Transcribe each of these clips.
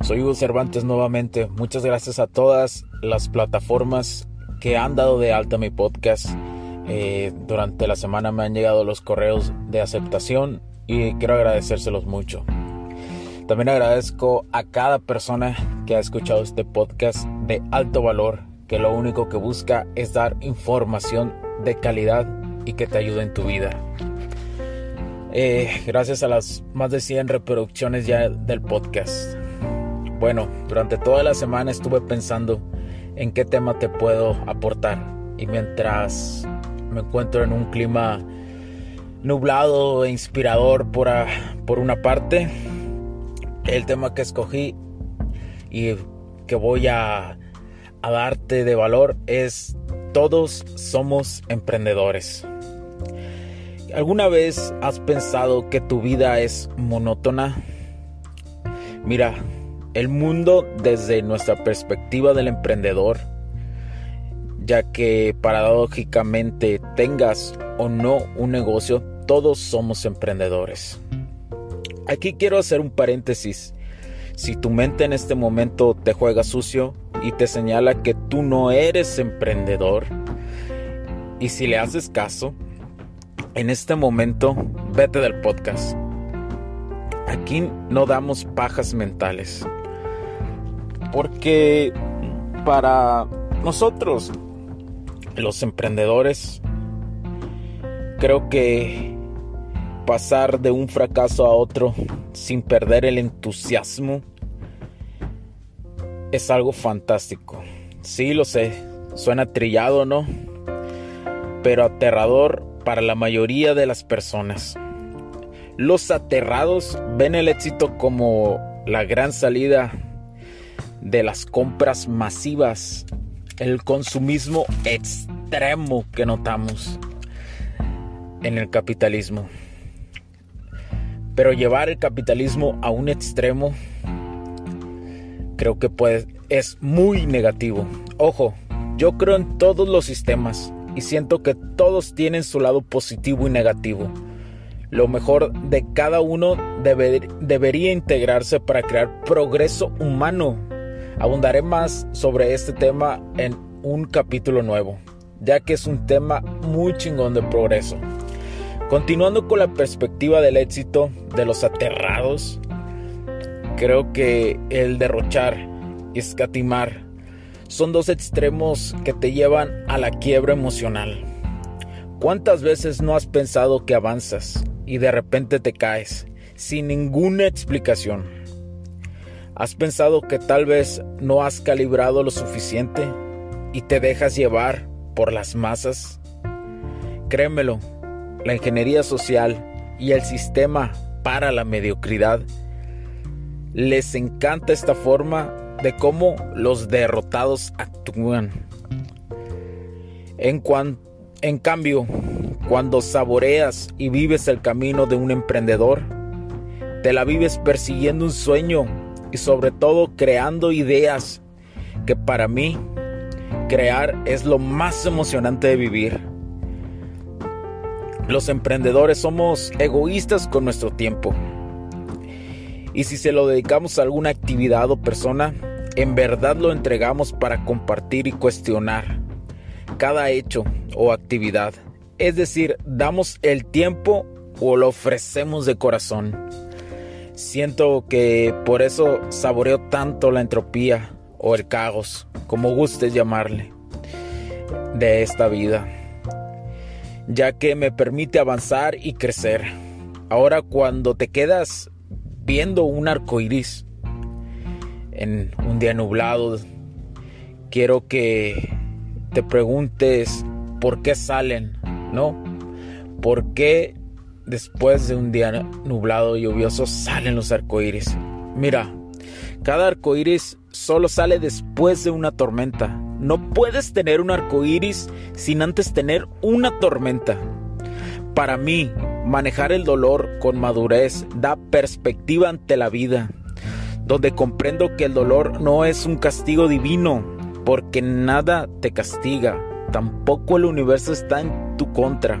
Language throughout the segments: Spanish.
Soy Hugo Cervantes nuevamente. Muchas gracias a todas las plataformas que han dado de alta mi podcast. Eh, durante la semana me han llegado los correos de aceptación y quiero agradecérselos mucho. También agradezco a cada persona que ha escuchado este podcast de alto valor, que lo único que busca es dar información de calidad y que te ayude en tu vida. Eh, gracias a las más de 100 reproducciones ya del podcast. Bueno, durante toda la semana estuve pensando en qué tema te puedo aportar. Y mientras me encuentro en un clima nublado e inspirador por, por una parte, el tema que escogí y que voy a, a darte de valor es todos somos emprendedores. ¿Alguna vez has pensado que tu vida es monótona? Mira, el mundo desde nuestra perspectiva del emprendedor, ya que paradójicamente tengas o no un negocio, todos somos emprendedores. Aquí quiero hacer un paréntesis. Si tu mente en este momento te juega sucio y te señala que tú no eres emprendedor, y si le haces caso, en este momento vete del podcast. Aquí no damos pajas mentales. Porque para nosotros, los emprendedores, creo que pasar de un fracaso a otro sin perder el entusiasmo es algo fantástico. Sí, lo sé, suena trillado, ¿no? Pero aterrador para la mayoría de las personas. Los aterrados ven el éxito como la gran salida de las compras masivas, el consumismo extremo que notamos en el capitalismo. Pero llevar el capitalismo a un extremo creo que puede, es muy negativo. Ojo, yo creo en todos los sistemas y siento que todos tienen su lado positivo y negativo. Lo mejor de cada uno debería integrarse para crear progreso humano Abundaré más sobre este tema en un capítulo nuevo, ya que es un tema muy chingón de progreso. Continuando con la perspectiva del éxito de los aterrados, creo que el derrochar y escatimar son dos extremos que te llevan a la quiebra emocional. ¿Cuántas veces no has pensado que avanzas y de repente te caes sin ninguna explicación? ¿Has pensado que tal vez no has calibrado lo suficiente y te dejas llevar por las masas? Créemelo, la ingeniería social y el sistema para la mediocridad les encanta esta forma de cómo los derrotados actúan. En, en cambio, cuando saboreas y vives el camino de un emprendedor, te la vives persiguiendo un sueño y sobre todo creando ideas que para mí crear es lo más emocionante de vivir. Los emprendedores somos egoístas con nuestro tiempo. Y si se lo dedicamos a alguna actividad o persona, en verdad lo entregamos para compartir y cuestionar cada hecho o actividad. Es decir, damos el tiempo o lo ofrecemos de corazón. Siento que por eso saboreo tanto la entropía o el caos, como gustes llamarle, de esta vida, ya que me permite avanzar y crecer. Ahora, cuando te quedas viendo un arco iris, en un día nublado, quiero que te preguntes por qué salen, ¿no? ¿Por qué después de un día nublado y lluvioso salen los arcoíris? Mira, cada arcoíris solo sale después de una tormenta. No puedes tener un arcoíris sin antes tener una tormenta. Para mí, manejar el dolor con madurez da perspectiva ante la vida, donde comprendo que el dolor no es un castigo divino, porque nada te castiga, tampoco el universo está en tu contra.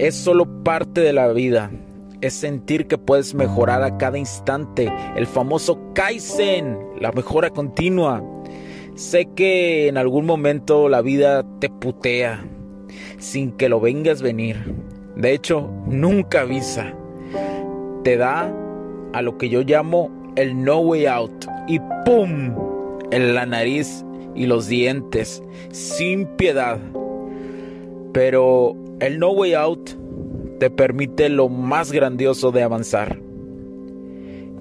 Es solo parte de la vida. Es sentir que puedes mejorar a cada instante. El famoso Kaizen, la mejora continua. Sé que en algún momento la vida te putea sin que lo vengas venir. De hecho, nunca avisa. Te da a lo que yo llamo el no way out. Y ¡pum! En la nariz y los dientes. Sin piedad. Pero el No Way Out te permite lo más grandioso de avanzar,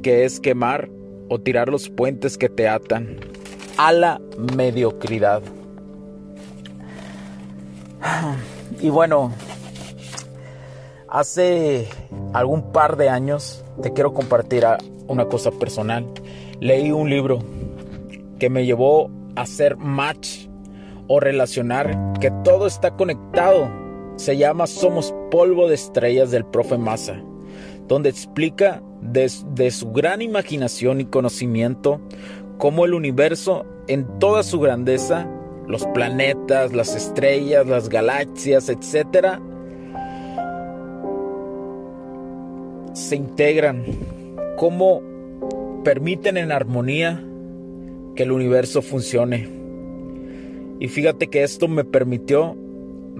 que es quemar o tirar los puentes que te atan a la mediocridad. Y bueno, hace algún par de años te quiero compartir una cosa personal. Leí un libro que me llevó a hacer match o relacionar que todo está conectado se llama Somos polvo de estrellas del profe Massa, donde explica desde su gran imaginación y conocimiento cómo el universo en toda su grandeza, los planetas, las estrellas, las galaxias, etc., se integran, cómo permiten en armonía que el universo funcione. Y fíjate que esto me permitió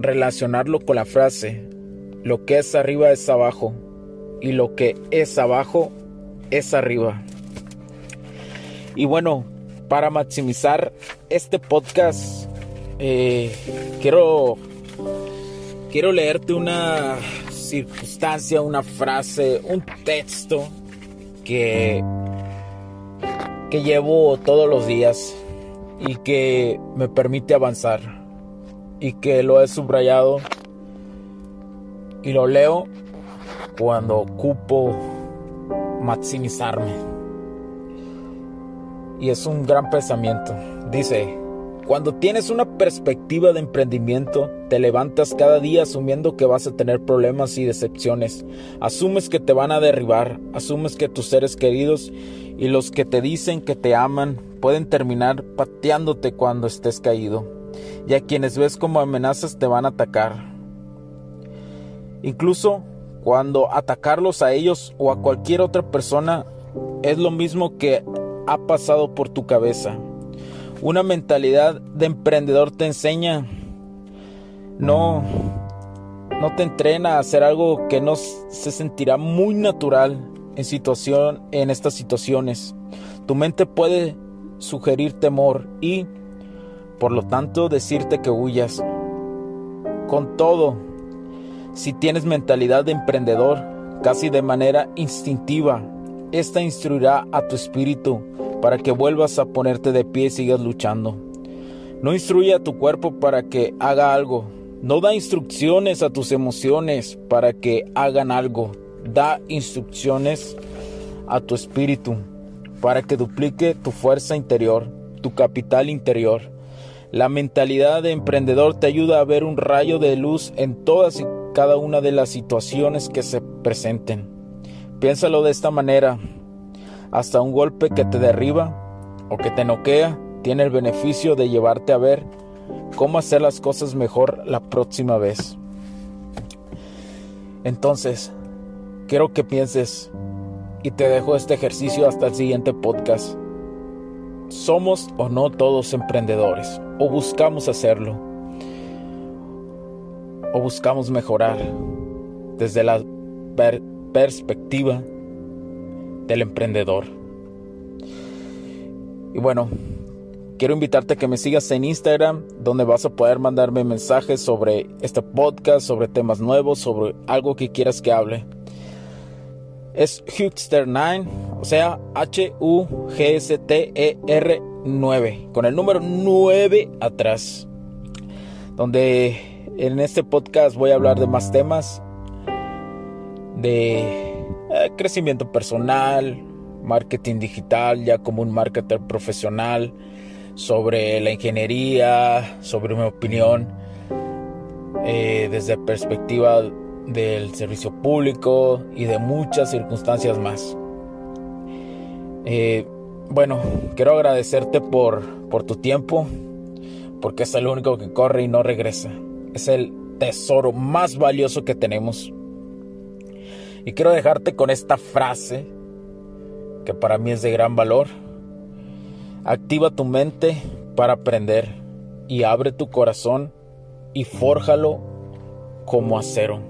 relacionarlo con la frase, lo que es arriba es abajo y lo que es abajo es arriba. Y bueno, para maximizar este podcast, eh, quiero, quiero leerte una circunstancia, una frase, un texto que, que llevo todos los días y que me permite avanzar y que lo he subrayado y lo leo cuando ocupo maximizarme. Y es un gran pensamiento. Dice, cuando tienes una perspectiva de emprendimiento, te levantas cada día asumiendo que vas a tener problemas y decepciones. Asumes que te van a derribar, asumes que tus seres queridos y los que te dicen que te aman pueden terminar pateándote cuando estés caído y a quienes ves como amenazas te van a atacar. Incluso cuando atacarlos a ellos o a cualquier otra persona es lo mismo que ha pasado por tu cabeza. Una mentalidad de emprendedor te enseña, no, no te entrena a hacer algo que no se sentirá muy natural en, situación, en estas situaciones. Tu mente puede sugerir temor y por lo tanto, decirte que huyas. Con todo, si tienes mentalidad de emprendedor, casi de manera instintiva, esta instruirá a tu espíritu para que vuelvas a ponerte de pie y sigas luchando. No instruye a tu cuerpo para que haga algo, No da instrucciones a tus emociones para que hagan algo. Da instrucciones a tu espíritu para que duplique tu fuerza interior, tu capital interior. La mentalidad de emprendedor te ayuda a ver un rayo de luz en todas y cada una de las situaciones que se presenten. Piénsalo de esta manera. Hasta un golpe que te derriba o que te noquea tiene el beneficio de llevarte a ver cómo hacer las cosas mejor la próxima vez. Entonces, quiero que pienses y te dejo este ejercicio hasta el siguiente podcast. ¿Somos o no todos emprendedores? ¿O buscamos hacerlo? ¿O buscamos mejorar desde la perspectiva del emprendedor? Y bueno, quiero invitarte a que me sigas en Instagram, donde vas a poder mandarme mensajes sobre este podcast, sobre temas nuevos, sobre algo que quieras que hable es Huckster9, o sea, H-U-G-S-T-E-R 9, con el número 9 atrás, donde en este podcast voy a hablar de más temas, de eh, crecimiento personal, marketing digital, ya como un marketer profesional, sobre la ingeniería, sobre mi opinión, eh, desde perspectiva del servicio público y de muchas circunstancias más. Eh, bueno, quiero agradecerte por, por tu tiempo, porque es el único que corre y no regresa. Es el tesoro más valioso que tenemos. Y quiero dejarte con esta frase que para mí es de gran valor. Activa tu mente para aprender y abre tu corazón y fórjalo como acero.